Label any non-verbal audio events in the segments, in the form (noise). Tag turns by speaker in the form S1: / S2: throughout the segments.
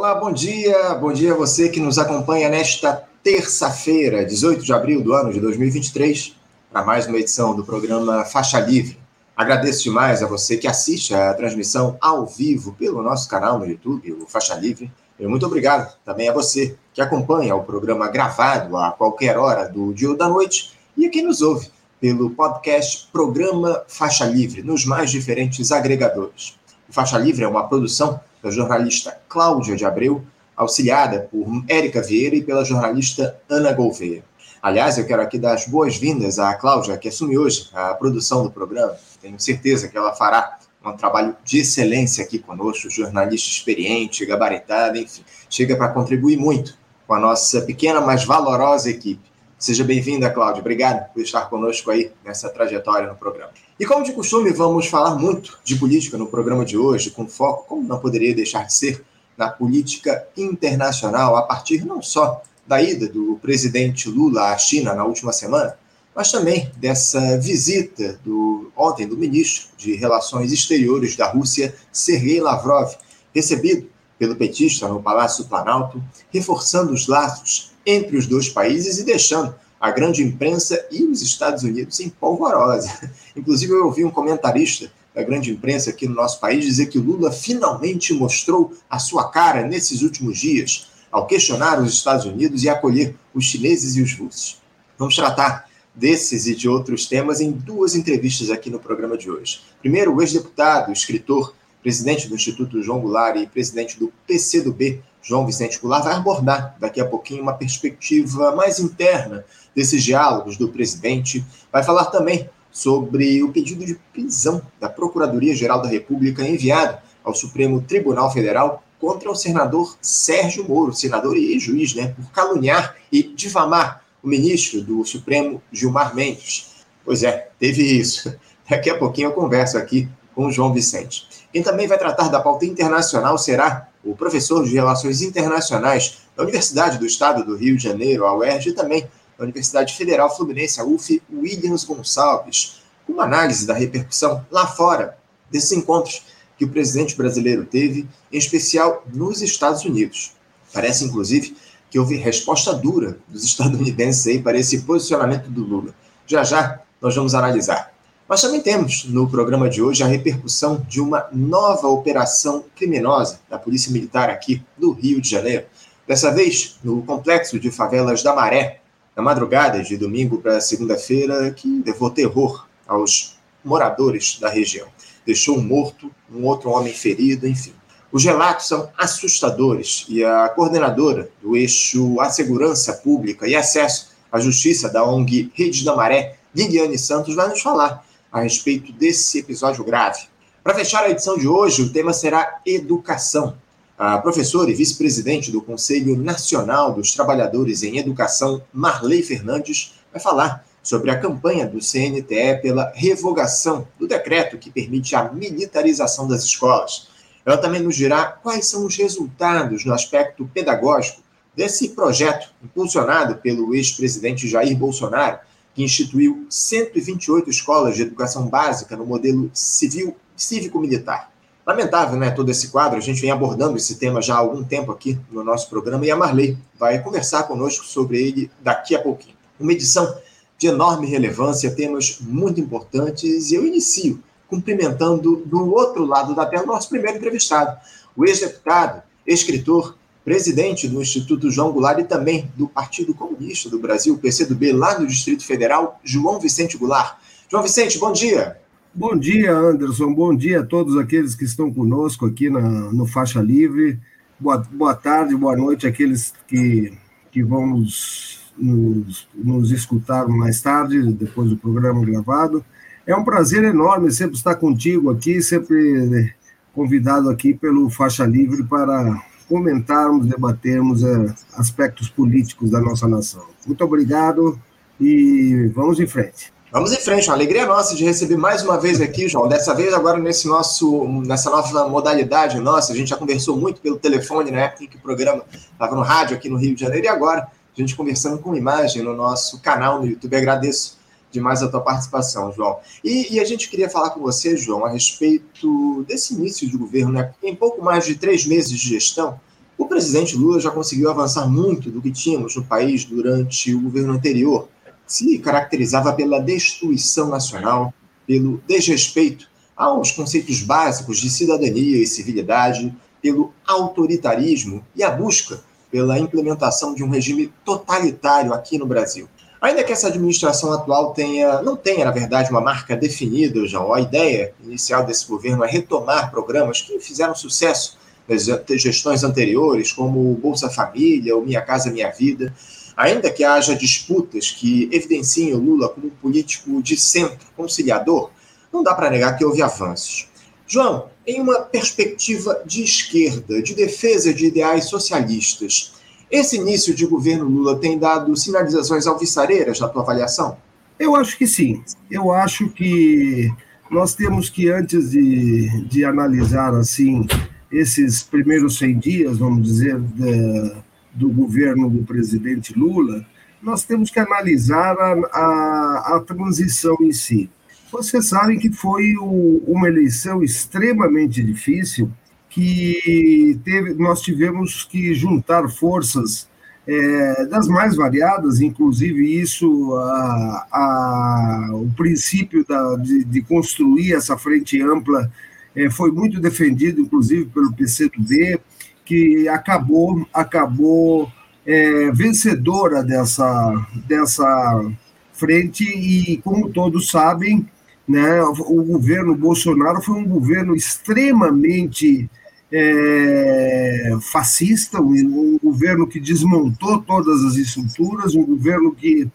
S1: Olá, bom dia. Bom dia a você que nos acompanha nesta terça-feira, 18 de abril do ano de 2023, para mais uma edição do programa Faixa Livre. Agradeço demais a você que assiste a transmissão ao vivo pelo nosso canal no YouTube, o Faixa Livre. E muito obrigado também a você que acompanha o programa gravado a qualquer hora do dia ou da noite e a quem nos ouve pelo podcast Programa Faixa Livre, nos mais diferentes agregadores. O Faixa Livre é uma produção da jornalista Cláudia de Abreu, auxiliada por Érica Vieira e pela jornalista Ana Gouveia. Aliás, eu quero aqui dar as boas-vindas à Cláudia, que assume hoje a produção do programa. Tenho certeza que ela fará um trabalho de excelência aqui conosco, jornalista experiente, gabaritada, enfim, chega para contribuir muito com a nossa pequena, mas valorosa equipe. Seja bem-vinda, Cláudia. Obrigado por estar conosco aí nessa trajetória no programa. E como de costume, vamos falar muito de política no programa de hoje, com foco, como não poderia deixar de ser, na política internacional, a partir não só da ida do presidente Lula à China na última semana, mas também dessa visita do ontem do ministro de Relações Exteriores da Rússia, Sergei Lavrov, recebido pelo petista no Palácio Planalto, reforçando os laços entre os dois países e deixando a grande imprensa e os Estados Unidos em polvorosa. (laughs) Inclusive, eu ouvi um comentarista da grande imprensa aqui no nosso país dizer que Lula finalmente mostrou a sua cara nesses últimos dias, ao questionar os Estados Unidos e acolher os chineses e os russos. Vamos tratar desses e de outros temas em duas entrevistas aqui no programa de hoje. Primeiro, o ex-deputado, escritor, presidente do Instituto João Goulart e presidente do PCdoB, João Vicente Goulart vai abordar daqui a pouquinho uma perspectiva mais interna desses diálogos do presidente. Vai falar também sobre o pedido de prisão da Procuradoria-Geral da República enviado ao Supremo Tribunal Federal contra o senador Sérgio Moro, senador e juiz, né, por caluniar e difamar o ministro do Supremo, Gilmar Mendes. Pois é, teve isso. Daqui a pouquinho eu converso aqui com o João Vicente. Quem também vai tratar da pauta internacional será o professor de Relações Internacionais da Universidade do Estado do Rio de Janeiro, a UERJ, e também da Universidade Federal Fluminense, a UF, Williams Gonçalves, com uma análise da repercussão lá fora desses encontros que o presidente brasileiro teve, em especial nos Estados Unidos. Parece, inclusive, que houve resposta dura dos (laughs) estadunidenses aí para esse posicionamento do Lula. Já já nós vamos analisar. Mas também temos no programa de hoje a repercussão de uma nova operação criminosa da Polícia Militar aqui do Rio de Janeiro. Dessa vez, no complexo de favelas da Maré, na madrugada de domingo para segunda-feira, que levou terror aos moradores da região. Deixou um morto, um outro homem ferido, enfim. Os relatos são assustadores e a coordenadora do eixo A Segurança Pública e Acesso à Justiça da ONG Rede da Maré, Liliane Santos, vai nos falar a respeito desse episódio grave. Para fechar a edição de hoje, o tema será educação. A professora e vice-presidente do Conselho Nacional dos Trabalhadores em Educação, Marley Fernandes, vai falar sobre a campanha do CNTE pela revogação do decreto que permite a militarização das escolas. Ela também nos dirá quais são os resultados no aspecto pedagógico desse projeto impulsionado pelo ex-presidente Jair Bolsonaro que instituiu 128 escolas de educação básica no modelo civil cívico-militar. Lamentável, né, todo esse quadro, a gente vem abordando esse tema já há algum tempo aqui no nosso programa e a Marley vai conversar conosco sobre ele daqui a pouquinho. Uma edição de enorme relevância, temas muito importantes e eu inicio cumprimentando do outro lado da tela o nosso primeiro entrevistado, o ex-deputado, escritor presidente do Instituto João Goulart e também do Partido Comunista do Brasil, PCdoB, lá no Distrito Federal, João Vicente Goulart. João Vicente, bom dia.
S2: Bom dia, Anderson. Bom dia a todos aqueles que estão conosco aqui na, no Faixa Livre. Boa, boa tarde, boa noite àqueles que, que vão nos, nos, nos escutar mais tarde, depois do programa gravado. É um prazer enorme sempre estar contigo aqui, sempre convidado aqui pelo Faixa Livre para comentarmos, debatermos é, aspectos políticos da nossa nação. Muito obrigado e vamos em frente.
S1: Vamos em frente, uma alegria nossa de receber mais uma vez aqui, João. Dessa vez agora nesse nosso, nessa nova modalidade nossa, a gente já conversou muito pelo telefone na época em que o programa estava no rádio aqui no Rio de Janeiro e agora a gente conversando com imagem no nosso canal no YouTube. Agradeço demais a tua participação, João. E, e, a gente queria falar com você, João, a respeito desse início de governo, né? Em pouco mais de três meses de gestão, o presidente Lula já conseguiu avançar muito do que tínhamos no país durante o governo anterior, se caracterizava pela destruição nacional, pelo desrespeito aos conceitos básicos de cidadania e civilidade, pelo autoritarismo e a busca pela implementação de um regime totalitário aqui no Brasil. Ainda que essa administração atual tenha, não tenha, na verdade, uma marca definida, João, a ideia inicial desse governo é retomar programas que fizeram sucesso nas gestões anteriores, como o Bolsa Família, o Minha Casa Minha Vida, ainda que haja disputas que evidenciem o Lula como um político de centro, conciliador, não dá para negar que houve avanços. João, em uma perspectiva de esquerda, de defesa de ideais socialistas, esse início de governo Lula tem dado sinalizações alvissareiras na tua avaliação?
S2: Eu acho que sim. Eu acho que nós temos que, antes de, de analisar assim esses primeiros 100 dias, vamos dizer, de, do governo do presidente Lula, nós temos que analisar a, a, a transição em si. Vocês sabem que foi o, uma eleição extremamente difícil, que teve, nós tivemos que juntar forças é, das mais variadas, inclusive isso, a, a, o princípio da, de, de, construir essa frente ampla é, foi muito defendido, inclusive pelo PCdoB, que acabou, acabou é, vencedora dessa, dessa frente e, como todos sabem, né? O governo Bolsonaro foi um governo extremamente é, fascista, um, um, governo que desmontou todas as estruturas, um governo que,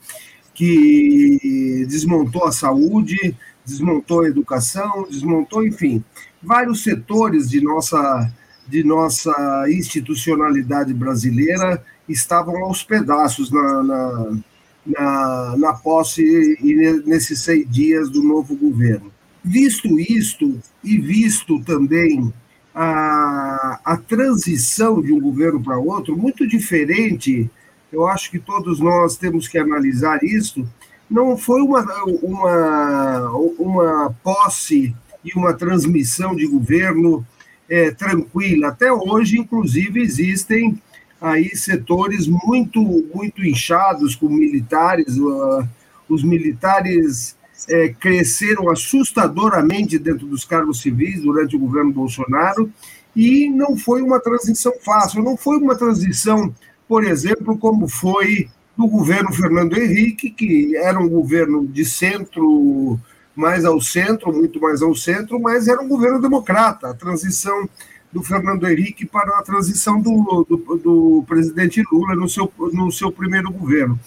S2: que desmontou a saúde, desmontou a educação, desmontou, enfim, vários setores de nossa, de nossa institucionalidade brasileira estavam aos pedaços na, na na, na posse e nesses seis dias do novo governo. Visto isto, e visto também a, a transição de um governo para outro, muito diferente, eu acho que todos nós temos que analisar isso, não foi uma, uma, uma posse e uma transmissão de governo é, tranquila. Até hoje, inclusive, existem aí setores muito muito inchados com militares. Uh, os militares é, cresceram assustadoramente dentro dos cargos civis durante o governo Bolsonaro e não foi uma transição fácil. Não foi uma transição, por exemplo, como foi do governo Fernando Henrique, que era um governo de centro mais ao centro, muito mais ao centro, mas era um governo democrata. A transição do Fernando Henrique para a transição do, do, do presidente Lula no seu, no seu primeiro governo.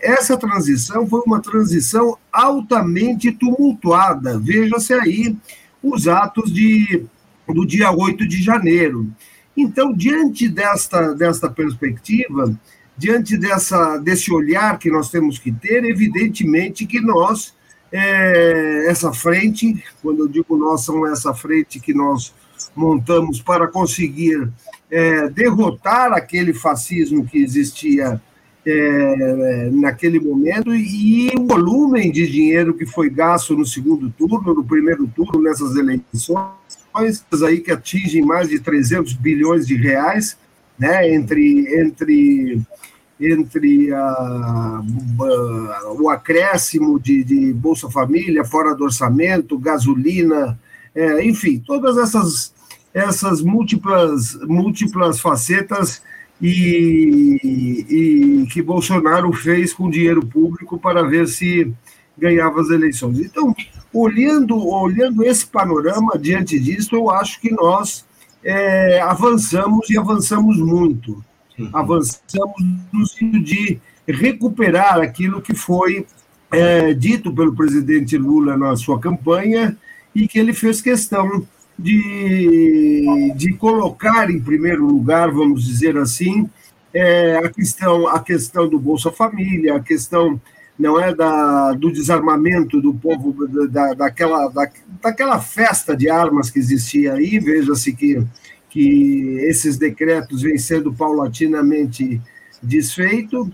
S2: Essa transição foi uma transição altamente tumultuada. Veja-se aí os atos de, do dia 8 de janeiro. Então, diante desta, desta perspectiva, diante dessa, desse olhar que nós temos que ter, evidentemente que nós, é, essa frente, quando eu digo nós, são essa frente que nós montamos para conseguir é, derrotar aquele fascismo que existia é, naquele momento e o volume de dinheiro que foi gasto no segundo turno, no primeiro turno, nessas eleições, aí que atingem mais de 300 bilhões de reais, né, entre, entre, entre a, a, o acréscimo de, de Bolsa Família, fora do orçamento, gasolina, é, enfim, todas essas essas múltiplas, múltiplas facetas e, e, que Bolsonaro fez com dinheiro público para ver se ganhava as eleições. Então, olhando, olhando esse panorama, diante disso, eu acho que nós é, avançamos e avançamos muito. Uhum. Avançamos no sentido de recuperar aquilo que foi é, dito pelo presidente Lula na sua campanha e que ele fez questão de, de colocar em primeiro lugar, vamos dizer assim, é, a questão a questão do Bolsa Família, a questão não é da, do desarmamento do povo da, daquela, da, daquela festa de armas que existia aí, veja-se que, que esses decretos vêm sendo paulatinamente desfeitos,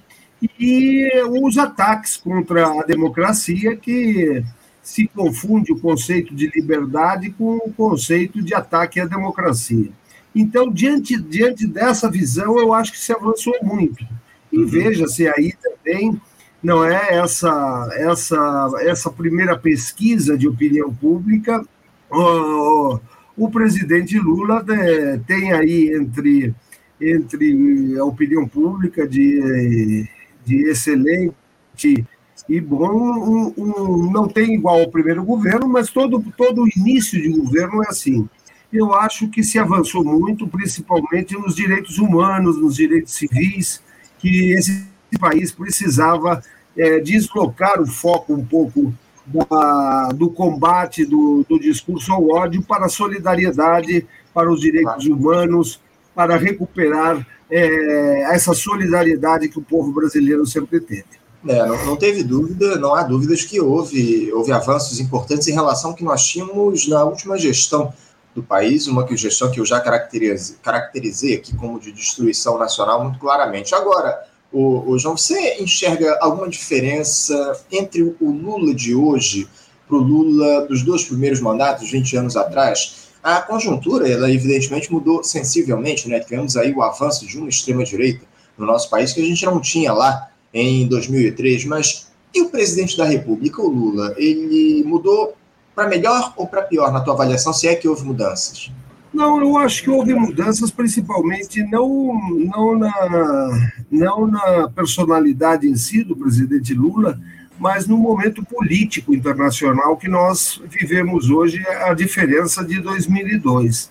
S2: e os ataques contra a democracia que se confunde o conceito de liberdade com o conceito de ataque à democracia. Então, diante, diante dessa visão, eu acho que se avançou muito. E uhum. veja-se aí também, não é essa, essa, essa primeira pesquisa de opinião pública, o, o presidente Lula é, tem aí entre, entre a opinião pública de, de excelente e bom, um, um, não tem igual ao primeiro governo, mas todo, todo início de governo é assim eu acho que se avançou muito, principalmente nos direitos humanos, nos direitos civis, que esse país precisava é, deslocar o foco um pouco da, do combate do, do, discurso ao ódio para a solidariedade, para os direitos humanos, para recuperar é, essa solidariedade que o povo brasileiro sempre teve.
S1: É, não, não, teve dúvida, não há dúvidas que houve, houve avanços importantes em relação ao que nós tínhamos na última gestão do país, uma gestão que eu já caracterizei, caracterizei aqui como de destruição nacional muito claramente. Agora, o, o João, você enxerga alguma diferença entre o Lula de hoje para o Lula dos dois primeiros mandatos, 20 anos atrás? A conjuntura, ela evidentemente mudou sensivelmente, né? Tivemos aí o avanço de uma extrema-direita no nosso país que a gente não tinha lá em 2003, mas e o presidente da República, o Lula, ele mudou para melhor ou para pior na tua avaliação, se é que houve mudanças?
S2: Não, eu acho que houve mudanças, principalmente não, não, na, não na personalidade em si do presidente Lula, mas no momento político internacional que nós vivemos hoje, a diferença de 2002.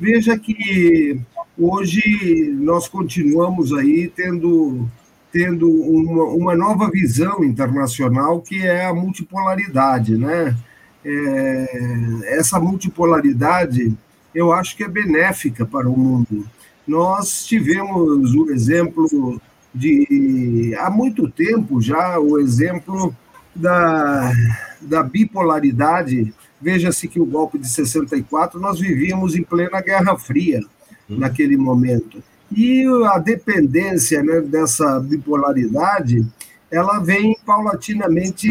S2: Veja que hoje nós continuamos aí tendo, tendo uma, uma nova visão internacional que é a multipolaridade, né? é, essa multipolaridade eu acho que é benéfica para o mundo. Nós tivemos o exemplo de, há muito tempo já, o exemplo da, da bipolaridade. Veja-se que o golpe de 64, nós vivíamos em plena Guerra Fria hum. naquele momento. E a dependência né, dessa bipolaridade, ela vem paulatinamente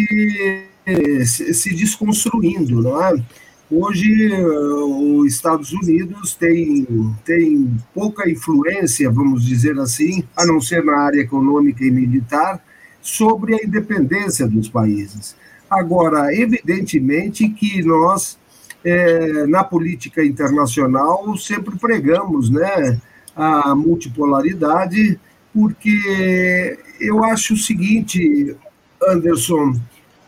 S2: se desconstruindo, não é? Hoje, os Estados Unidos tem, tem pouca influência, vamos dizer assim, a não ser na área econômica e militar, sobre a independência dos países. Agora, evidentemente que nós, é, na política internacional, sempre pregamos né, a multipolaridade, porque eu acho o seguinte, Anderson,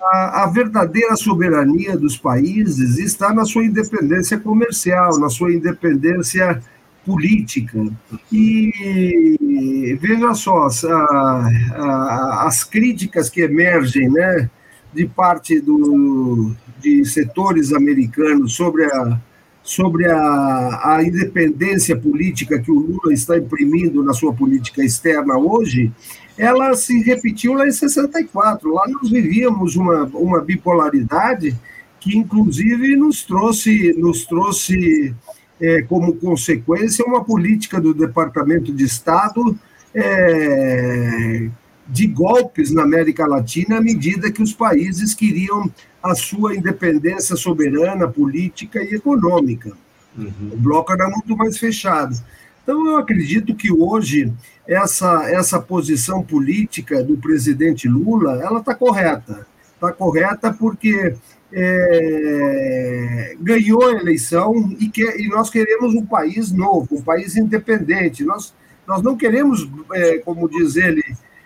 S2: a, a, verdadeira soberania dos países está na sua independência comercial, na sua independência política. E veja só, a, a, as críticas que emergem né, de parte do, de setores americanos sobre a, sobre a, a independência política que o Lula está imprimindo na sua política externa hoje, ela se repetiu lá em 64. Lá nós vivíamos uma, uma bipolaridade que, inclusive, nos trouxe, nos trouxe é, como consequência uma política do Departamento de Estado é, de golpes na América Latina à medida que os países queriam a sua independência soberana, política e econômica. Uhum. O bloco era muito mais fechado. Então, eu acredito que hoje essa, essa posição política do presidente Lula ela está correta. Está correta porque é, ganhou a eleição e, que, e nós queremos um país novo, um país independente. Nós, nós não queremos, é, como diz ele,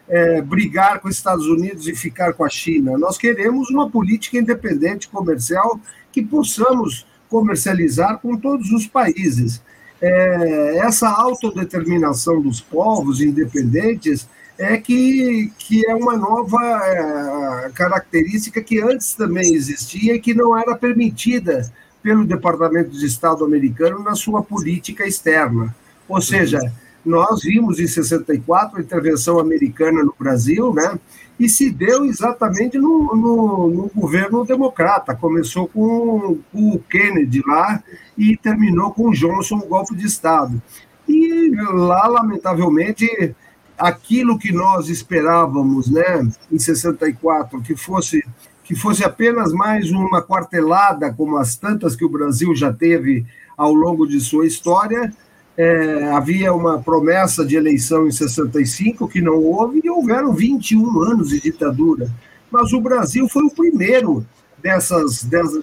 S2: é, brigar com os Estados Unidos e ficar com a China. Nós queremos uma política independente comercial que possamos comercializar com todos os países é, essa autodeterminação dos povos independentes é que, que é uma nova é, característica que antes também existia e que não era permitida pelo Departamento de Estado americano na sua política externa. Ou seja, nós vimos em 64 a intervenção americana no Brasil, né? e se deu exatamente no, no, no governo democrata. Começou com, com, o Kennedy lá e terminou com o Johnson, o golpe de Estado. E lá, lamentavelmente, aquilo que nós esperávamos né, em 64, que fosse, que fosse apenas mais uma quartelada, como as tantas que o Brasil já teve ao longo de sua história, é, havia uma promessa de eleição em 65 que não houve e houveram 21 anos de ditadura. Mas o Brasil foi o primeiro dessas, dessa,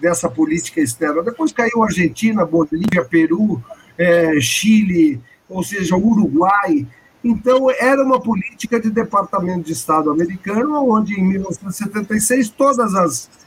S2: dessa política externa. Depois caiu Argentina, Bolívia, Peru, é, Chile, ou seja, Uruguai. Então, era uma política de Departamento de Estado americano, onde em 1976 todas as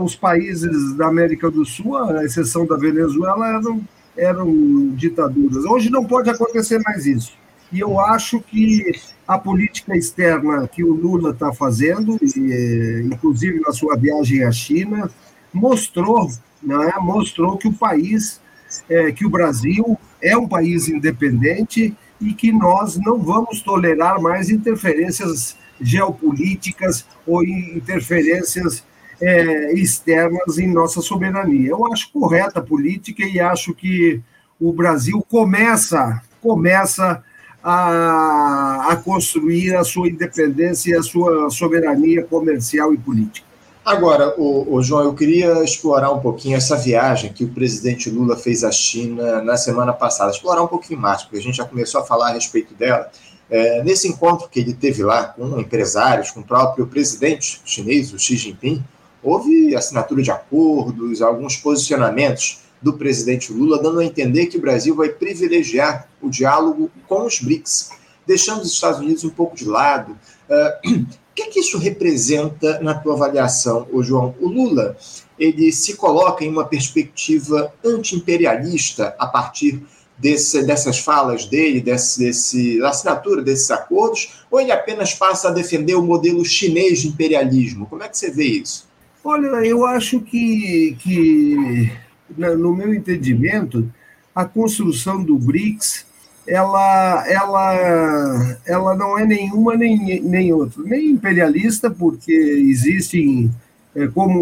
S2: os países da América do Sul, à exceção da Venezuela, eram, eram ditaduras. Hoje não pode acontecer mais isso. E eu acho que a política externa que o Lula está fazendo, e, inclusive na sua viagem à China, mostrou, né, mostrou que o país, é, que o Brasil é um país independente e que nós não vamos tolerar mais interferências geopolíticas ou interferências é, externas em nossa soberania. Eu acho correta a política e acho que o Brasil começa começa a, a construir a sua independência e a sua soberania comercial e política.
S1: Agora, o, o, João, eu queria explorar um pouquinho essa viagem que o presidente Lula fez à China na semana passada, explorar um pouquinho mais, porque a gente já começou a falar a respeito dela. É, nesse encontro que ele teve lá com empresários, com o próprio presidente chinês, o Xi Jinping, houve assinatura de acordos, alguns posicionamentos do presidente Lula, dando a entender que o Brasil vai privilegiar o diálogo com os BRICS, deixando os Estados Unidos um pouco de lado. Uh, (clears throat) o que, é que isso representa na tua avaliação, ô João? O Lula ele se coloca em uma perspectiva anti-imperialista a partir desse, dessas falas dele, desse, desse, da assinatura desses acordos, ou ele apenas passa a defender o modelo chinês de imperialismo? Como é que você vê isso?
S2: Olha, eu acho que, que no meu entendimento, a construção do BRICS ela, ela, ela não é nenhuma nem, nem outra, nem imperialista, porque existem, é, como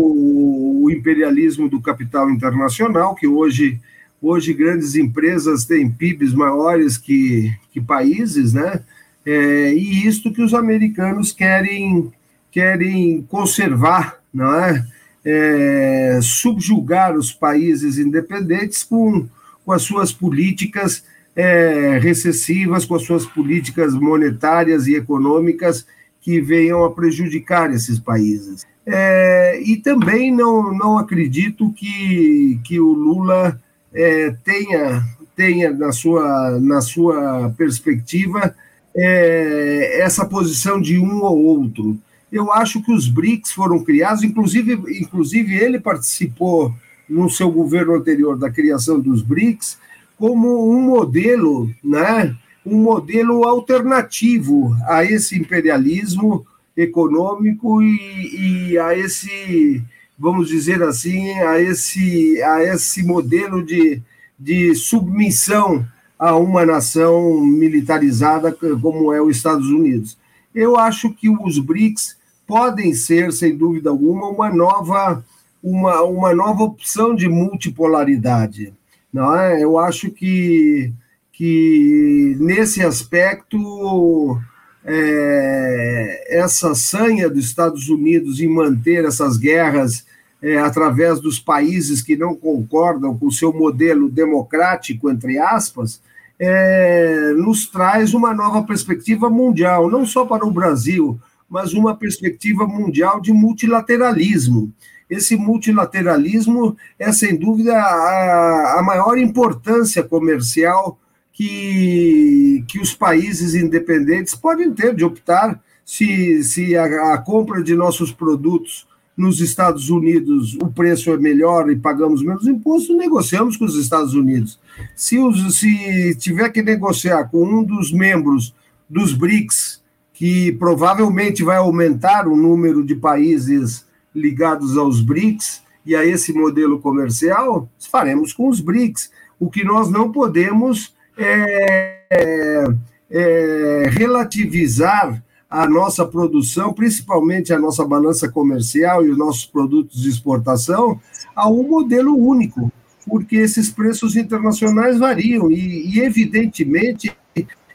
S2: o imperialismo do capital internacional, que hoje, hoje grandes empresas têm PIBs maiores que, que países, né? É, e isto que os americanos querem, querem conservar, não é? é, subjugar os países independentes com, com as suas políticas é, recessivas, com as suas políticas monetárias e econômicas que venham a prejudicar esses países. É, e também não, não acredito que, que o Lula é, tenha, tenha na, sua, na sua perspectiva é, essa posição de um ou outro eu acho que os BRICS foram criados, inclusive, inclusive ele participou no seu governo anterior da criação dos BRICS, como um modelo, né, um modelo alternativo a esse imperialismo econômico e, e, a esse, vamos dizer assim, a esse, a esse modelo de, de submissão a uma nação militarizada como é os Estados Unidos. Eu acho que os BRICS podem ser, sem dúvida alguma, uma nova, uma, uma nova opção de multipolaridade. Não é? Eu acho que, que nesse aspecto, é, essa sanha dos Estados Unidos em manter essas guerras é, através dos países que não concordam com o seu modelo democrático, entre aspas, é, nos traz uma nova perspectiva mundial, não só para o Brasil, mas uma perspectiva mundial de multilateralismo. Esse multilateralismo é, sem dúvida, a, a maior importância comercial que, que os países independentes podem ter de optar se, se a, a compra de nossos produtos nos Estados Unidos o preço é melhor e pagamos menos imposto, negociamos com os Estados Unidos. Se, os, se tiver que negociar com um dos membros dos BRICS, que provavelmente vai aumentar o número de países ligados aos BRICS e a esse modelo comercial, faremos com os BRICS. O que nós não podemos é, é, é relativizar a nossa produção, principalmente a nossa balança comercial e os nossos produtos de exportação, a um modelo único, porque esses preços internacionais variam e, e evidentemente,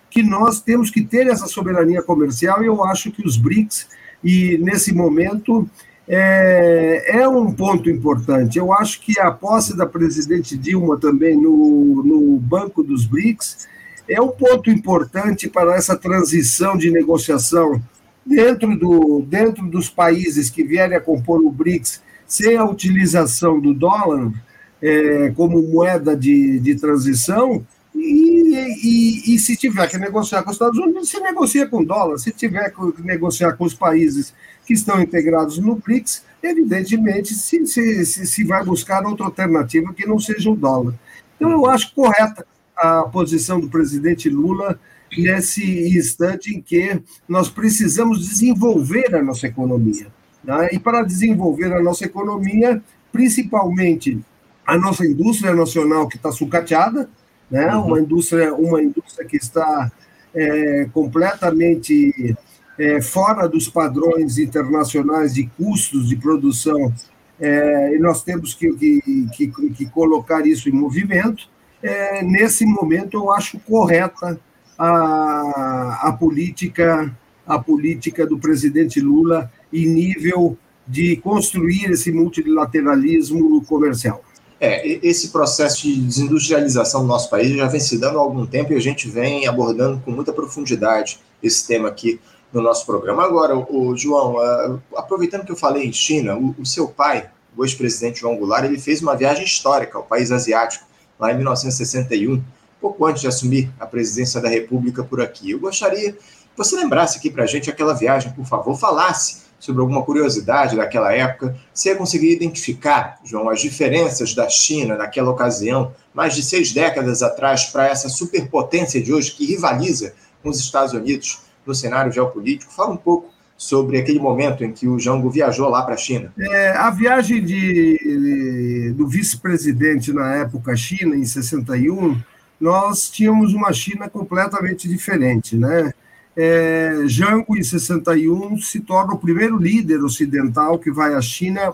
S2: que nós temos que ter essa soberania comercial e eu acho que os BRICS, e nesse momento, é, é, um ponto importante. Eu acho que a posse da presidente Dilma também no, no Banco dos BRICS é um ponto importante para essa transição de negociação dentro, do, dentro dos países que vierem a compor o BRICS, sem a utilização do dólar é, como moeda de, de transição, e, e, e, se tiver que negociar com os Estados Unidos, se negocia com dólar. Se tiver que negociar com os países que estão integrados no BRICS, evidentemente se, se, se vai buscar outra alternativa que não seja o dólar. Então, eu acho correta a posição do presidente Lula nesse instante em que nós precisamos desenvolver a nossa economia. Né? E para desenvolver a nossa economia, principalmente a nossa indústria nacional que está sucateada, né? Uhum. uma indústria uma indústria que está é, completamente é, fora dos padrões internacionais de custos de produção é, e nós temos que, que, que, que, colocar isso em movimento. É, nesse momento, eu acho correta a, a política a política do presidente Lula em nível de construir esse multilateralismo comercial.
S1: É, esse processo de desindustrialização do nosso país já vem se dando há algum tempo e a gente vem abordando com muita profundidade esse tema aqui no nosso programa. Agora, o, João, aproveitando que eu falei em China, o, o seu pai, o ex-presidente João Goulart, ele fez uma viagem histórica ao país asiático, lá em 1961, pouco antes de assumir a presidência da República por aqui. Eu gostaria que você lembrasse aqui para a gente aquela viagem, por favor, falasse sobre alguma curiosidade daquela época, você conseguir identificar, João, as diferenças da China naquela ocasião, mais de seis décadas atrás, para essa superpotência de hoje que rivaliza com os Estados Unidos no cenário geopolítico. Fala um pouco sobre aquele momento em que o Jango viajou lá para a China.
S2: É, a viagem de, do vice-presidente na época China, em 61, nós tínhamos uma China completamente diferente, né? é, Jango, em 61, se torna o primeiro líder ocidental que vai à China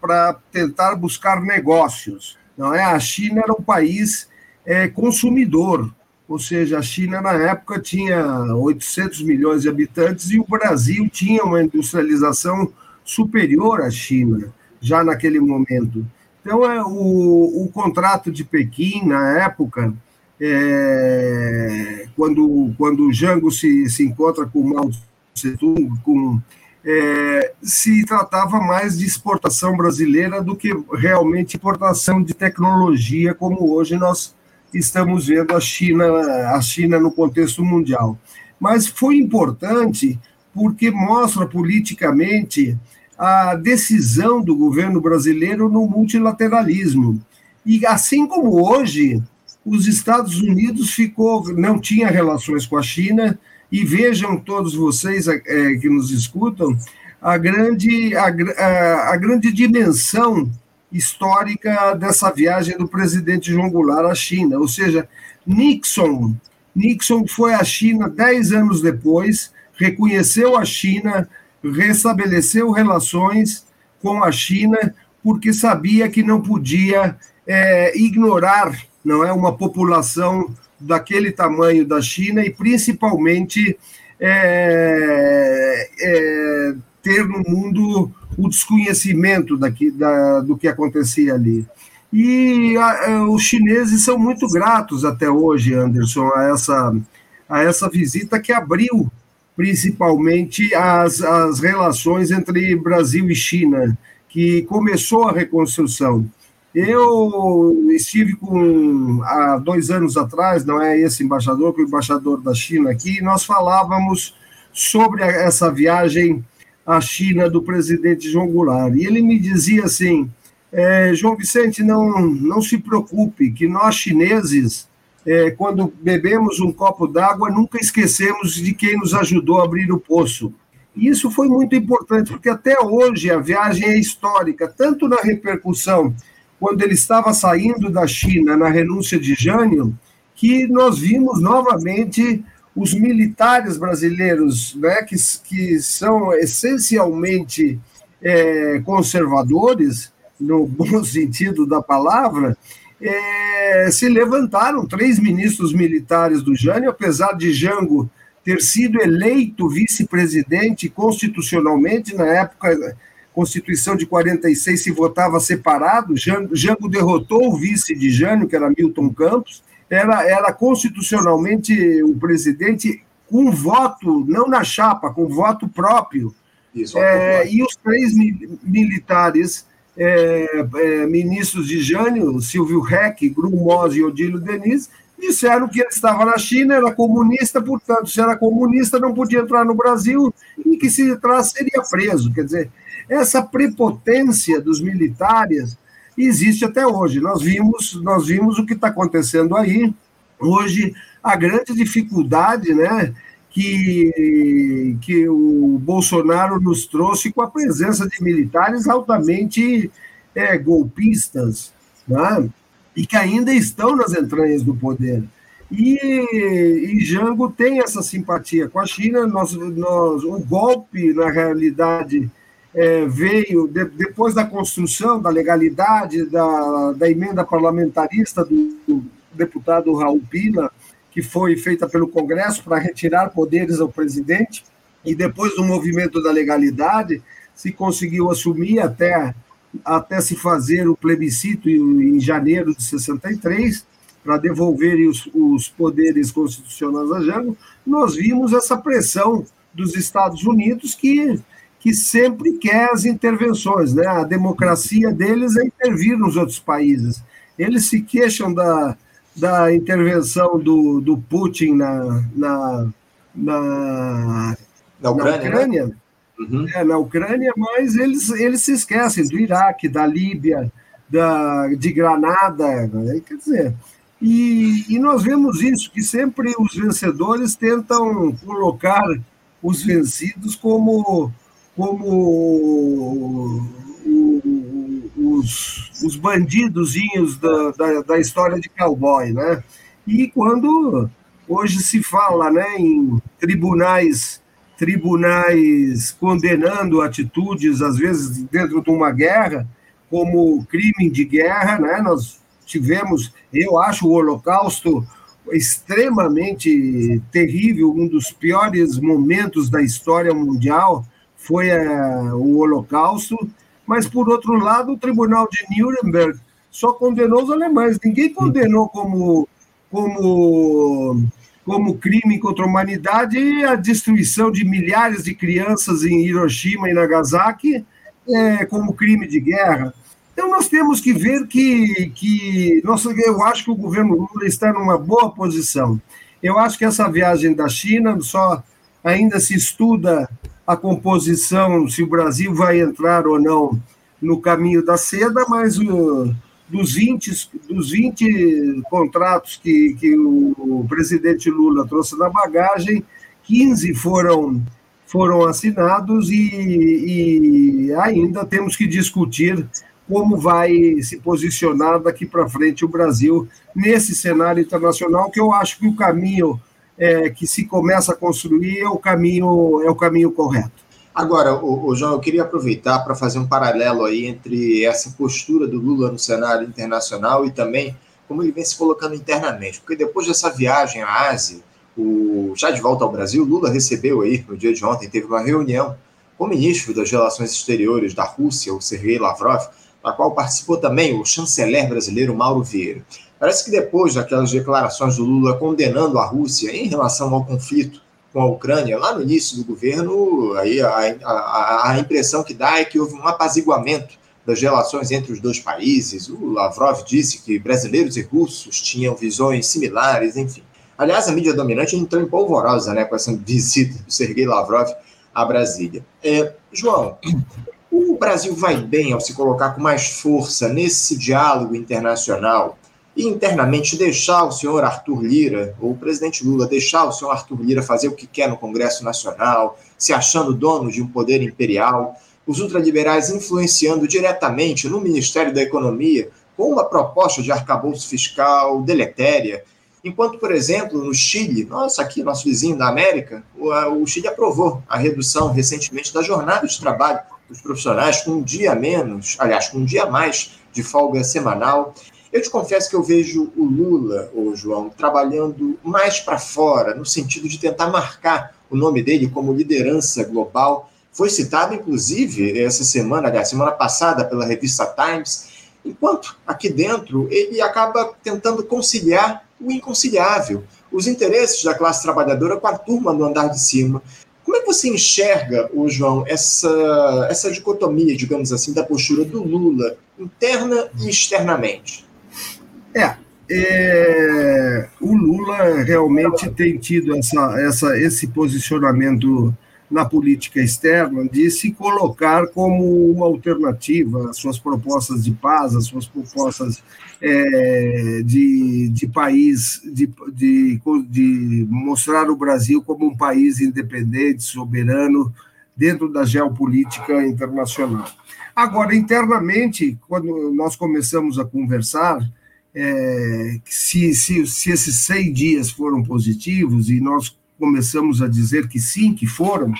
S2: para tentar buscar negócios. Não é? A China era um país é, consumidor, ou seja, a China na época tinha 800 milhões de habitantes e o Brasil tinha uma industrialização superior à China, já naquele momento. Então, é, o, o contrato de Pequim, na época, é, quando, quando o Jango se, se encontra com o Mao Tse-tung, com, é, se tratava mais de exportação brasileira do que realmente importação de tecnologia, como hoje nós estamos vendo a China, a China no contexto mundial. Mas foi importante porque mostra politicamente a decisão do governo brasileiro no multilateralismo. E assim como hoje, os Estados Unidos ficou, não tinha relações com a China, e vejam todos vocês é, que nos escutam, a grande, a, a, a grande dimensão histórica dessa viagem do presidente João Goulart à China. Ou seja, Nixon, Nixon foi à China dez anos depois, reconheceu a China, restabeleceu relações com a China, porque sabia que não podia é, ignorar não é uma população daquele tamanho da China e principalmente é, é, ter no mundo o desconhecimento daqui, da, do que acontecia ali. E a, os chineses são muito gratos até hoje, Anderson, a essa, a essa visita que abriu principalmente as, as relações entre Brasil e China, que começou a reconstrução. Eu estive com, há dois anos atrás, não é esse embaixador, que o embaixador da China aqui, nós falávamos sobre essa viagem à China do presidente João Goulart. E ele me dizia assim: é, João Vicente, não, não se preocupe, que nós chineses, é, quando bebemos um copo d'água, nunca esquecemos de quem nos ajudou a abrir o poço. E isso foi muito importante, porque até hoje a viagem é histórica, tanto na repercussão quando ele estava saindo da China na renúncia de Jânio, que nós vimos novamente os militares brasileiros, né, que, que são essencialmente é, conservadores, no (laughs) bom sentido da palavra, é, se levantaram três ministros militares do Jânio, apesar de Jango ter sido eleito vice-presidente constitucionalmente na época Constituição de 46 se votava separado, Jango, Jango derrotou o vice de Jânio, que era Milton Campos, era, era constitucionalmente o presidente com voto, não na chapa, com voto próprio. Isso, é, e os três mi militares é, é, ministros de Jânio, Silvio Reck, Grumos e Odílio Denis, disseram que ele estava na China, era comunista, portanto, se era comunista, não podia entrar no Brasil e que se entrasse seria preso. Quer dizer, essa prepotência dos militares existe até hoje. Nós vimos, nós vimos o que está acontecendo aí. Hoje, a grande dificuldade né, que, que o Bolsonaro nos trouxe com a presença de militares altamente é, golpistas, né? e que ainda estão nas entranhas do poder. E, e Jango tem essa simpatia com a China. Nós, nós, o golpe, na realidade, é, veio de, depois da construção da legalidade da, da emenda parlamentarista do, do deputado Raul Pina, que foi feita pelo Congresso para retirar poderes ao presidente, e depois do movimento da legalidade, se conseguiu assumir até, até se fazer o plebiscito em, em janeiro de 63, para devolver os, os poderes constitucionais a Jango, nós vimos essa pressão dos Estados Unidos que, que sempre quer as intervenções, né? A democracia deles é intervir nos outros países. Eles se queixam da, da intervenção do, do Putin na, na, na, na Ucrânia, na Ucrânia, né? uhum. é, na Ucrânia mas eles, eles se esquecem do Iraque, da Líbia, da, de Granada, né? quer dizer, e, e nós vemos isso, que sempre os vencedores tentam colocar os vencidos como, como os, os bandidozinhos da, da, da, história de cowboy, né? E quando hoje se fala né, em tribunais tribunais condenando atitudes, às vezes dentro de uma guerra, como crime de guerra, né? Nós tivemos, eu acho o Holocausto extremamente terrível, um dos piores momentos da história mundial foi uh, o Holocausto, mas, por outro lado, o Tribunal de Nuremberg só condenou os alemães, ninguém condenou como, como, como crime contra a humanidade a destruição de milhares de crianças em Hiroshima e Nagasaki é, como crime de guerra. Então, nós temos que ver que, que nossa, eu acho que o governo Lula está numa boa posição. Eu acho que essa viagem da China só ainda se estuda a composição, se o Brasil vai entrar ou não no caminho da seda, mas o, dos, 20, dos 20 contratos que, que o presidente Lula trouxe na bagagem, 15 foram, foram assinados e, e ainda temos que discutir como vai se posicionar daqui para frente o Brasil nesse cenário internacional, que eu acho que o caminho é, que se começa a construir é o caminho, é o caminho correto.
S1: Agora, o, João, eu queria aproveitar para fazer um paralelo aí entre essa postura do Lula no cenário internacional e também como ele vem se colocando internamente, porque depois dessa viagem à Ásia, o, já de volta ao Brasil, Lula recebeu aí, no dia de ontem, teve uma reunião com o ministro das Relações Exteriores da Rússia, o Sergei Lavrov, na qual participou também o chanceler brasileiro Mauro Vieira. Parece que depois daquelas declarações do Lula condenando a Rússia em relação ao conflito com a Ucrânia, lá no início do governo, aí a, a, a impressão que dá é que houve um apaziguamento das relações entre os dois países. O Lavrov disse que brasileiros e russos tinham visões similares, enfim. Aliás, a mídia dominante entrou em polvorosa né, com essa visita do Sergei Lavrov a Brasília. É, João, o Brasil vai bem ao se colocar com mais força nesse diálogo internacional e internamente deixar o senhor Arthur Lira, ou o presidente Lula, deixar o senhor Arthur Lira fazer o que quer no Congresso Nacional, se achando dono de um poder imperial, os ultraliberais influenciando diretamente no Ministério da Economia com uma proposta de arcabouço fiscal deletéria, enquanto, por exemplo, no Chile, nossa, aqui, nosso vizinho da América, o, Chile aprovou a redução recentemente da jornada de trabalho dos profissionais com um dia menos, aliás, com um dia mais de folga semanal. Eu te confesso que eu vejo o Lula, o João, trabalhando mais para fora, no sentido de tentar marcar o nome dele como liderança global foi citado, inclusive, essa semana, aliás, semana passada, pela revista Times, enquanto aqui dentro ele acaba tentando conciliar o inconciliável, os interesses da classe trabalhadora com a turma no andar de cima. Como é que você enxerga, o João, essa, essa dicotomia, digamos assim, da postura do Lula, interna e externamente?
S2: É, é o Lula realmente tem tido essa, essa, esse posicionamento na política externa de se colocar como uma alternativa às suas propostas de paz, às suas propostas é, de, de país, de, de, de mostrar o Brasil como um país independente, soberano, dentro da geopolítica internacional. Agora, internamente, quando nós começamos a conversar, é, se, se, se esses 100 dias foram positivos e nós começamos a dizer que sim, que foram,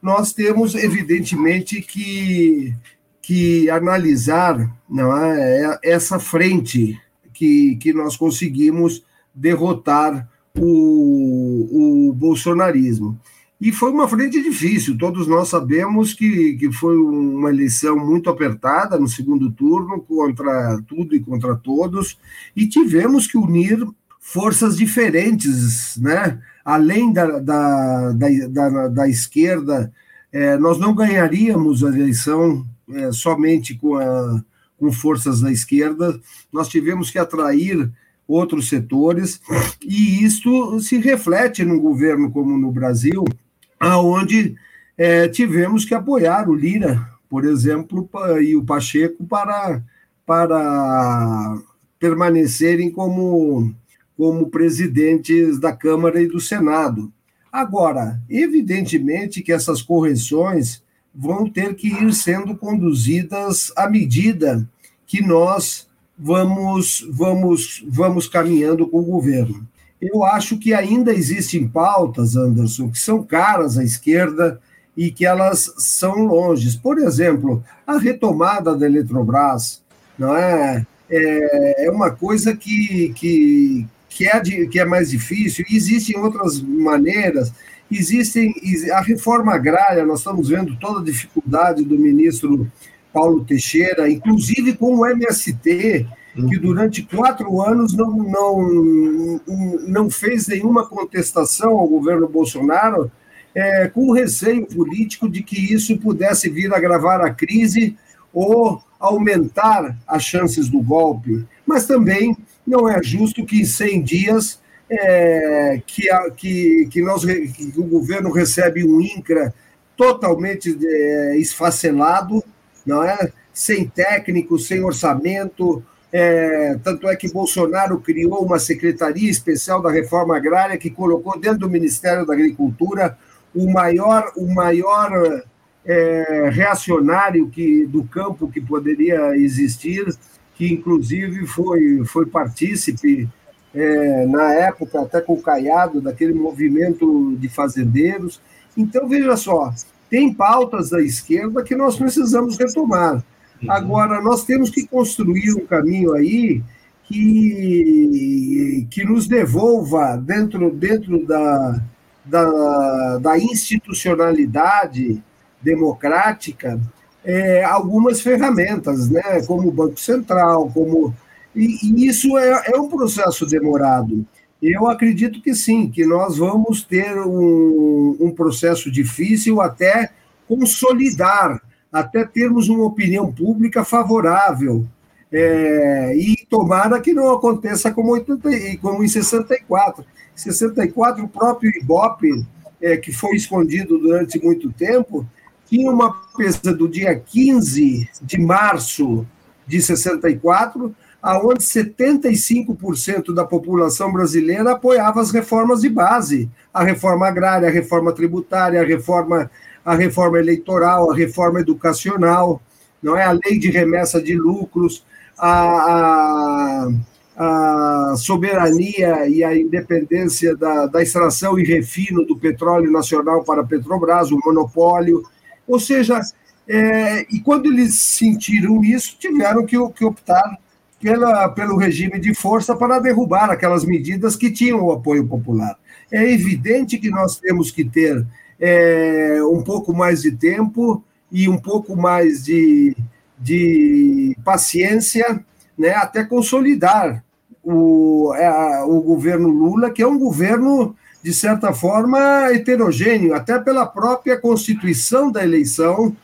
S2: nós temos, evidentemente, que, que analisar não é, é, essa frente que, que nós conseguimos derrotar o, o bolsonarismo. E foi uma frente difícil, todos nós sabemos que, que foi uma eleição muito apertada no segundo turno, contra tudo e contra todos, e tivemos que unir forças diferentes, né? além da, da, da, da, da esquerda, é, nós não ganharíamos a eleição é, somente com, a, com forças da esquerda, nós tivemos que atrair outros setores, e isto se reflete num governo como no Brasil, aonde é, tivemos que apoiar o Lira, por exemplo, e o Pacheco para, para permanecerem como como presidentes da Câmara e do Senado. Agora, evidentemente que essas correções vão ter que ir sendo conduzidas à medida que nós vamos vamos vamos caminhando com o governo. Eu acho que ainda existem pautas, Anderson, que são caras à esquerda e que elas são longes. Por exemplo, a retomada da Eletrobras, não é? É, é uma coisa que, que, que é, de, que é mais difícil, e existem outras maneiras. Existem a reforma agrária, nós estamos vendo toda a dificuldade do ministro Paulo Teixeira, inclusive com o MST, que durante quatro anos não, não, não fez nenhuma contestação ao governo Bolsonaro, é, com receio político de que isso pudesse vir agravar a crise ou aumentar as chances do golpe. Mas também não é justo que em 100 dias é, que, a, que, que, nós, que o governo recebe um INCRA totalmente é, esfacelado, não é? sem técnico, sem orçamento. É, tanto é que Bolsonaro criou uma secretaria especial da reforma agrária que colocou dentro do Ministério da Agricultura o maior, o maior é, reacionário que, do campo que poderia existir que inclusive foi, foi partícipe é, na época, até com o Caiado, daquele movimento de fazendeiros. Então, veja só, tem pautas da esquerda que nós precisamos retomar. Uhum. Agora, nós temos que construir um caminho aí que, que nos devolva dentro, dentro da, da, da institucionalidade democrática é, algumas ferramentas, né, como o Banco Central, como e, e isso é, é, um processo demorado. Eu acredito que sim, que nós vamos ter um, um processo difícil até consolidar, até termos uma opinião pública favorável. É, e tomara que não aconteça como, 80, como em 64. Em 64, o próprio Ibope, é, que foi escondido durante muito tempo, tinha uma pesquisa do dia 15 de março de 64, aonde 75% da população brasileira apoiava as reformas de base, a reforma agrária, a reforma tributária, a reforma, a reforma eleitoral, a reforma educacional, não é a lei de remessa de lucros, a, a, a soberania e a independência da, da extração e refino do petróleo nacional para a Petrobras, o monopólio, ou seja, é, e quando eles sentiram isso, tiveram que, que optar pela, pelo regime de força para derrubar aquelas medidas que tinham o apoio popular. É evidente que nós temos que ter é, um pouco mais de tempo e um pouco mais de, de paciência, né, até consolidar o, é, o governo Lula, que é um governo, de certa forma, heterogêneo, até pela própria constituição da eleição,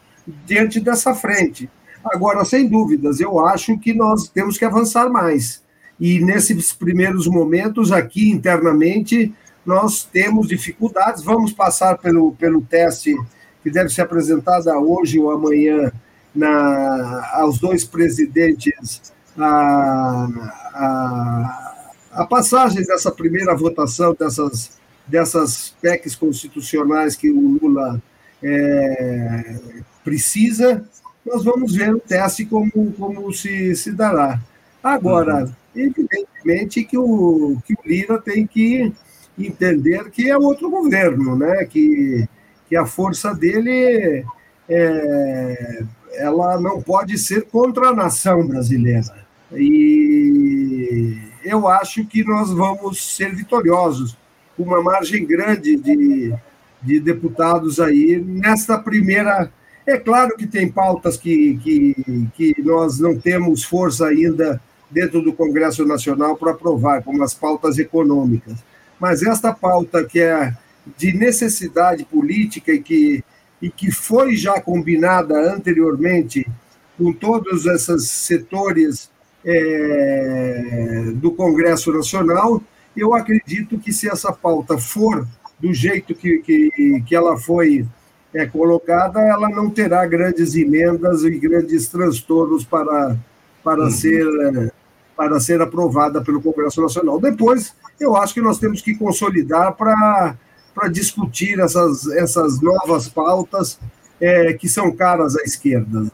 S2: diante dessa frente. Agora, sem dúvidas, eu acho que nós temos que avançar mais. E nesses primeiros momentos, aqui internamente, nós temos dificuldades. Vamos passar pelo, pelo teste que deve ser apresentado hoje ou amanhã na, aos dois presidentes a, a, a passagem dessa primeira votação, dessas, dessas PECs constitucionais que o Lula é, precisa, nós vamos ver o teste como, como se, se dará. Agora, uhum. evidentemente que o, que o Lira tem que entender que é outro governo, né? que, que a força dele é, ela não pode ser contra a nação brasileira. E eu acho que nós vamos ser vitoriosos, com uma margem grande de, de deputados aí nesta primeira. É claro que tem pautas que, que, que nós não temos força ainda dentro do Congresso Nacional para aprovar, como as pautas econômicas. Mas esta pauta que é de necessidade política e que, e que foi já combinada anteriormente com todos esses setores é, do Congresso Nacional, eu acredito que se essa pauta for do jeito que, que, que ela foi é, colocada, ela não terá grandes emendas e grandes transtornos para, para, uhum. ser, para ser aprovada pelo Congresso Nacional. Depois, eu acho que nós temos que consolidar para discutir essas, essas novas pautas é, que são caras à esquerda. Né?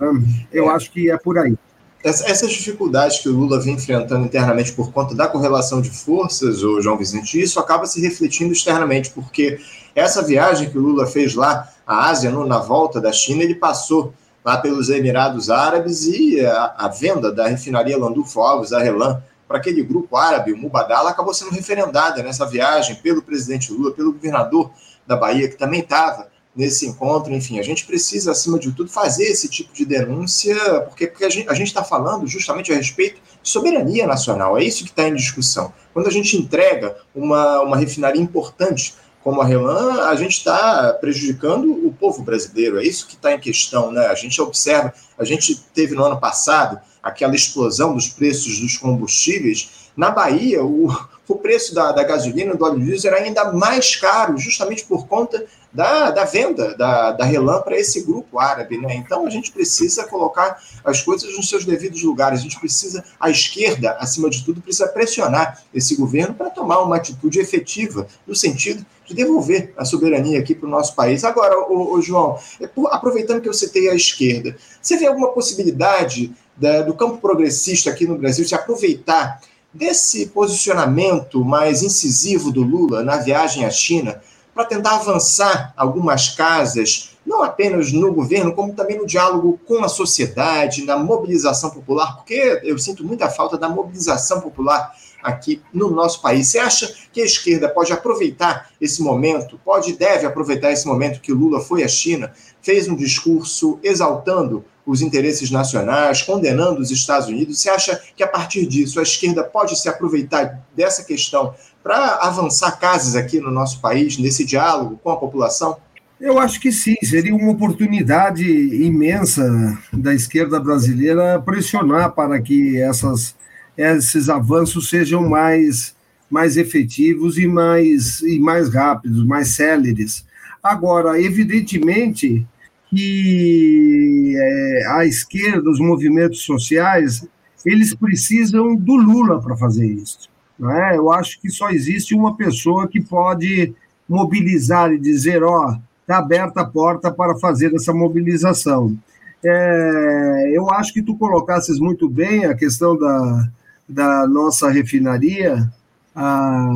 S2: Eu é. acho que é por aí
S1: essas dificuldades que o Lula vem enfrentando internamente por conta da correlação de forças, o João Vicente, isso acaba se refletindo externamente, porque essa viagem que o Lula fez lá à Ásia, no, na volta da China, ele passou lá pelos Emirados Árabes e a, a venda da refinaria Landulfo Alves, a Relan, para aquele grupo árabe, o Mubadala, acabou sendo referendada nessa viagem pelo presidente Lula, pelo governador da Bahia, que também estava nesse encontro. Enfim, a gente precisa, acima de tudo, fazer esse tipo de denúncia, porque, porque a gente está falando justamente a respeito de soberania nacional. É isso que está em discussão. Quando a gente entrega uma, uma refinaria importante como a Relan, a gente está prejudicando o povo brasileiro. É isso que está em questão. Né? A gente observa, a gente teve no ano passado aquela explosão dos preços dos combustíveis. Na Bahia, o, o preço da, da gasolina, do óleo diesel, era ainda mais caro, justamente por conta da, da venda da, da Relan para esse grupo árabe. Né? Então a gente precisa colocar as coisas nos seus devidos lugares. A gente precisa, a esquerda, acima de tudo, precisa pressionar esse governo para tomar uma atitude efetiva no sentido de devolver a soberania aqui para o nosso país. Agora, o, João, é aproveitando que eu citei a esquerda, você vê alguma possibilidade da, do campo progressista aqui no Brasil se aproveitar desse posicionamento mais incisivo do Lula na viagem à China para tentar avançar algumas casas, não apenas no governo, como também no diálogo com a sociedade, na mobilização popular, porque eu sinto muita falta da mobilização popular aqui no nosso país. Você acha que a esquerda pode aproveitar esse momento, pode deve aproveitar esse momento que Lula foi à China, fez um discurso exaltando os interesses nacionais, condenando os Estados Unidos? Você acha que a partir disso a esquerda pode se aproveitar dessa questão para avançar casas aqui no nosso país, nesse diálogo com a população?
S2: Eu acho que sim, seria uma oportunidade imensa da esquerda brasileira pressionar para que essas, esses avanços sejam mais, mais efetivos e mais, e mais rápidos, mais céleres. Agora, evidentemente que é, a esquerda, os movimentos sociais, eles precisam do Lula para fazer isso. É? Eu acho que só existe uma pessoa que pode mobilizar e dizer: ó, está aberta a porta para fazer essa mobilização. É, eu acho que tu colocasses muito bem a questão da, da nossa refinaria. Ah,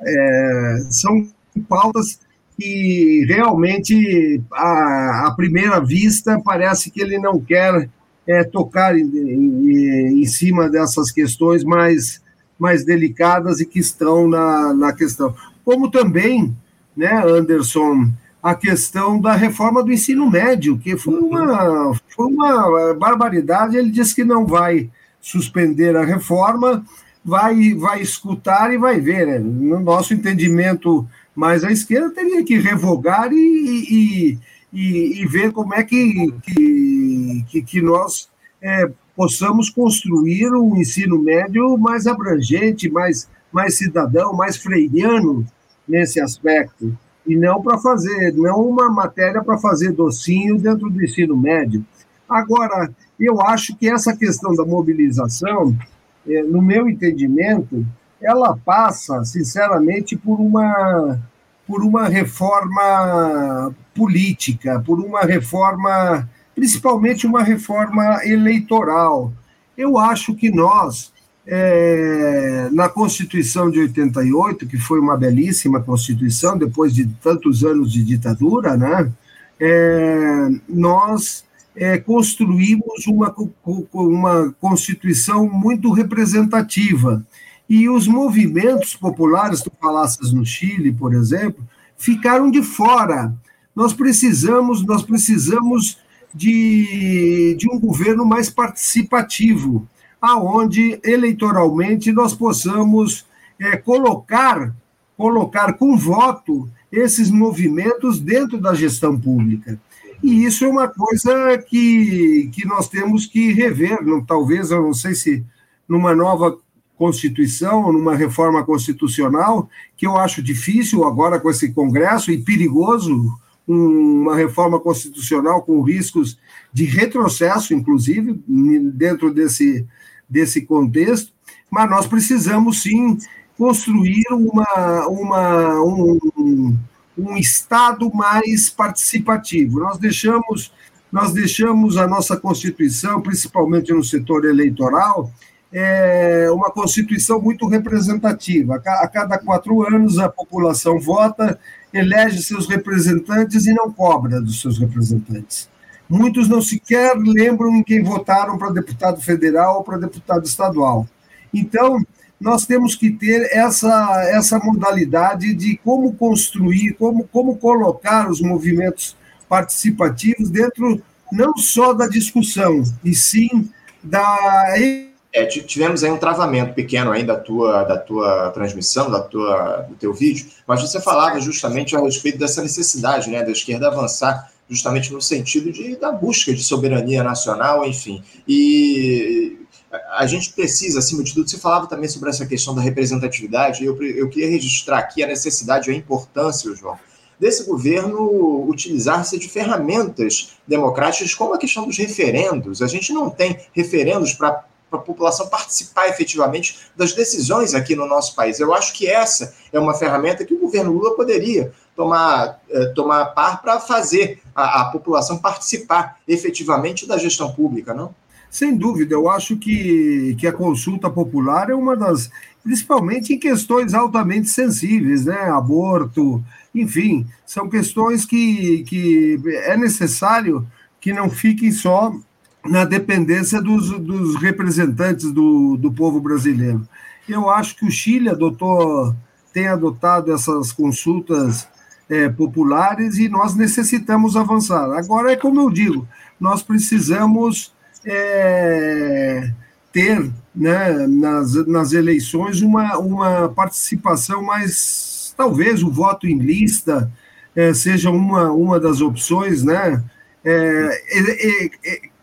S2: é, são pautas que realmente, à, à, primeira vista, parece que ele não quer é, tocar em, em, em cima dessas questões mais mais delicadas e que estão na, na questão. Como também, né, Anderson, a questão da reforma do ensino médio, que foi uma, foi uma barbaridade. Ele disse que não vai suspender a reforma, vai, vai escutar e vai ver. Né? No nosso entendimento mais à esquerda, teria que revogar e, e, e, e ver como é que, que, que nós é, possamos construir um ensino médio mais abrangente, mais, mais cidadão, mais freiriano nesse aspecto e não para fazer, não uma matéria para fazer docinho dentro do ensino médio. Agora, eu acho que essa questão da mobilização, é, no meu entendimento, ela passa, sinceramente, por uma, por uma reforma política, por uma reforma, principalmente uma reforma eleitoral. Eu acho que nós, é, na Constituição de 88, que foi uma belíssima Constituição, depois de tantos anos de ditadura, né, é, nós é, construímos uma, uma Constituição muito representativa. E os movimentos populares, tu falasses no Chile, por exemplo, ficaram de fora. Nós precisamos, nós precisamos de, de um governo mais participativo aonde eleitoralmente nós possamos é, colocar, colocar com voto esses movimentos dentro da gestão pública. E isso é uma coisa que, que nós temos que rever, não, talvez, eu não sei se numa nova Constituição, numa reforma constitucional, que eu acho difícil agora com esse Congresso e perigoso, uma reforma constitucional com riscos de retrocesso, inclusive, dentro desse, desse contexto, mas nós precisamos sim construir uma, uma, um, um Estado mais participativo. Nós deixamos, nós deixamos a nossa Constituição, principalmente no setor eleitoral, é uma Constituição muito representativa. A cada quatro anos a população vota, elege seus representantes e não cobra dos seus representantes. Muitos não sequer lembram em quem votaram para deputado federal ou para deputado estadual. Então, nós temos que ter essa, essa modalidade de como construir, como, como colocar os movimentos participativos dentro não só da discussão, e sim da.
S1: É, tivemos aí um travamento pequeno aí da tua, da tua transmissão, da tua, do teu vídeo, mas você falava justamente a respeito dessa necessidade né, da esquerda avançar justamente no sentido de, da busca de soberania nacional, enfim. E a gente precisa, acima de tudo, você falava também sobre essa questão da representatividade, eu, eu queria registrar aqui a necessidade a importância, João, desse governo utilizar-se de ferramentas democráticas, como a questão dos referendos. A gente não tem referendos para para a população participar efetivamente das decisões aqui no nosso país. Eu acho que essa é uma ferramenta que o governo Lula poderia tomar, eh, tomar par para fazer a, a população participar efetivamente da gestão pública, não?
S2: Sem dúvida, eu acho que, que a consulta popular é uma das, principalmente em questões altamente sensíveis, né? Aborto, enfim, são questões que, que é necessário que não fiquem só na dependência dos, dos representantes do, do povo brasileiro. Eu acho que o Chile adotou, tem adotado essas consultas é, populares e nós necessitamos avançar. Agora, é como eu digo, nós precisamos é, ter né, nas, nas eleições uma, uma participação mais, talvez o voto em lista é, seja uma, uma das opções, né? É,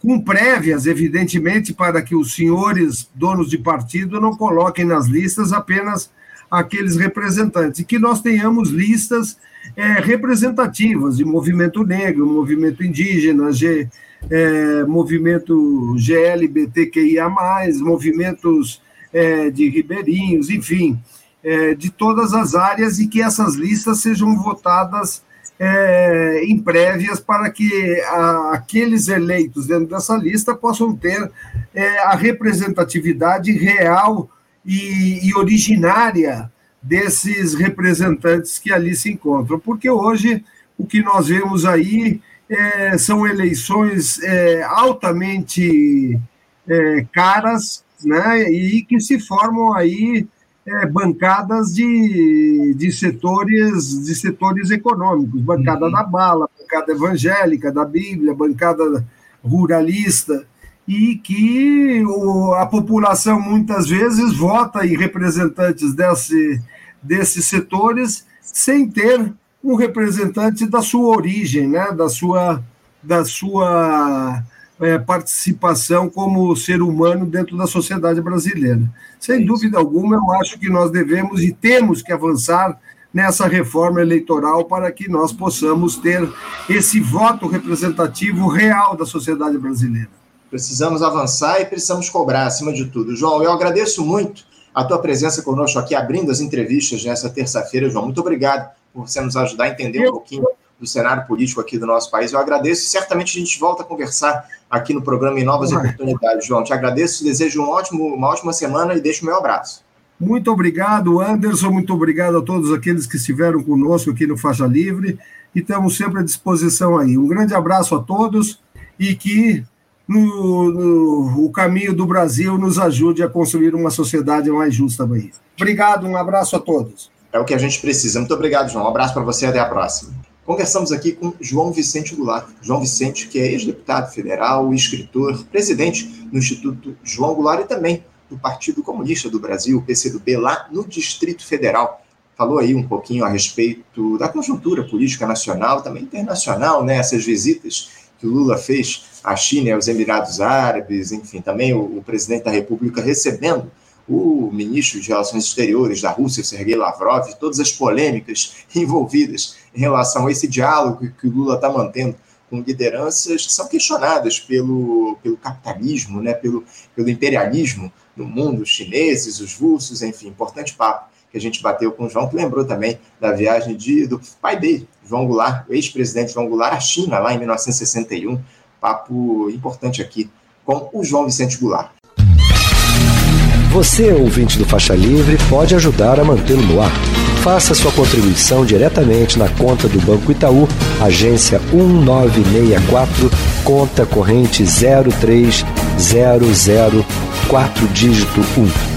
S2: com prévias, evidentemente, para que os senhores donos de partido não coloquem nas listas apenas aqueles representantes, e que nós tenhamos listas é, representativas de movimento negro, movimento indígena, G, é, movimento GLBTQIA, movimentos é, de ribeirinhos, enfim, é, de todas as áreas, e que essas listas sejam votadas é, em prévias para que a, aqueles eleitos dentro dessa lista possam ter é, a representatividade real e, e, originária desses representantes que ali se encontram. Porque hoje o que nós vemos aí é, são eleições é, altamente é, caras né, e que se formam aí é, bancadas de, de setores de setores econômicos, bancada uhum. da bala, bancada evangélica da Bíblia, bancada ruralista, e que o, a população muitas vezes vota em representantes desse, desses setores sem ter um representante da sua origem, né, da sua, da sua é, participação como ser humano dentro da sociedade brasileira. Sem dúvida alguma, eu acho que nós devemos e temos que avançar nessa reforma eleitoral para que nós possamos ter esse voto representativo real da sociedade brasileira.
S1: Precisamos avançar e precisamos cobrar, acima de tudo. João, eu agradeço muito a tua presença conosco aqui, abrindo as entrevistas nessa terça-feira, João. Muito obrigado por você nos ajudar a entender um pouquinho do cenário político aqui do nosso país. Eu agradeço e certamente a gente volta a conversar aqui no programa em novas oportunidades, João. Te agradeço, desejo um ótimo, uma ótima semana e deixo o meu abraço.
S2: Muito obrigado, Anderson. Muito obrigado a todos aqueles que estiveram conosco aqui no Faixa Livre e estamos sempre à disposição aí. Um grande abraço a todos e que no, no, o caminho do Brasil nos ajude a construir uma sociedade mais justa, Bahia. Obrigado, um abraço a todos.
S1: É o que a gente precisa. Muito obrigado, João. Um abraço para você até a próxima. Conversamos aqui com João Vicente Goulart. João Vicente, que é ex-deputado federal, escritor, presidente do Instituto João Goulart e também do Partido Comunista do Brasil, PCdoB, lá no Distrito Federal. Falou aí um pouquinho a respeito da conjuntura política nacional, também internacional, né? Essas visitas que o Lula fez à China e aos Emirados Árabes, enfim, também o, o presidente da República recebendo o ministro de Relações Exteriores da Rússia, Sergei Lavrov, todas as polêmicas envolvidas em relação a esse diálogo que o Lula está mantendo com lideranças que são questionadas pelo, pelo capitalismo, né, pelo, pelo imperialismo no mundo, os chineses, os russos, enfim, importante papo que a gente bateu com o João, que lembrou também da viagem de, do pai dele, João Goulart, o ex-presidente João Goulart, à China, lá em 1961. Papo importante aqui com o João Vicente Goulart.
S3: Você, ouvinte do Faixa Livre, pode ajudar a mantê-lo no ar. Faça sua contribuição diretamente na conta do Banco Itaú, agência 1964, conta corrente 03004 dígito 1.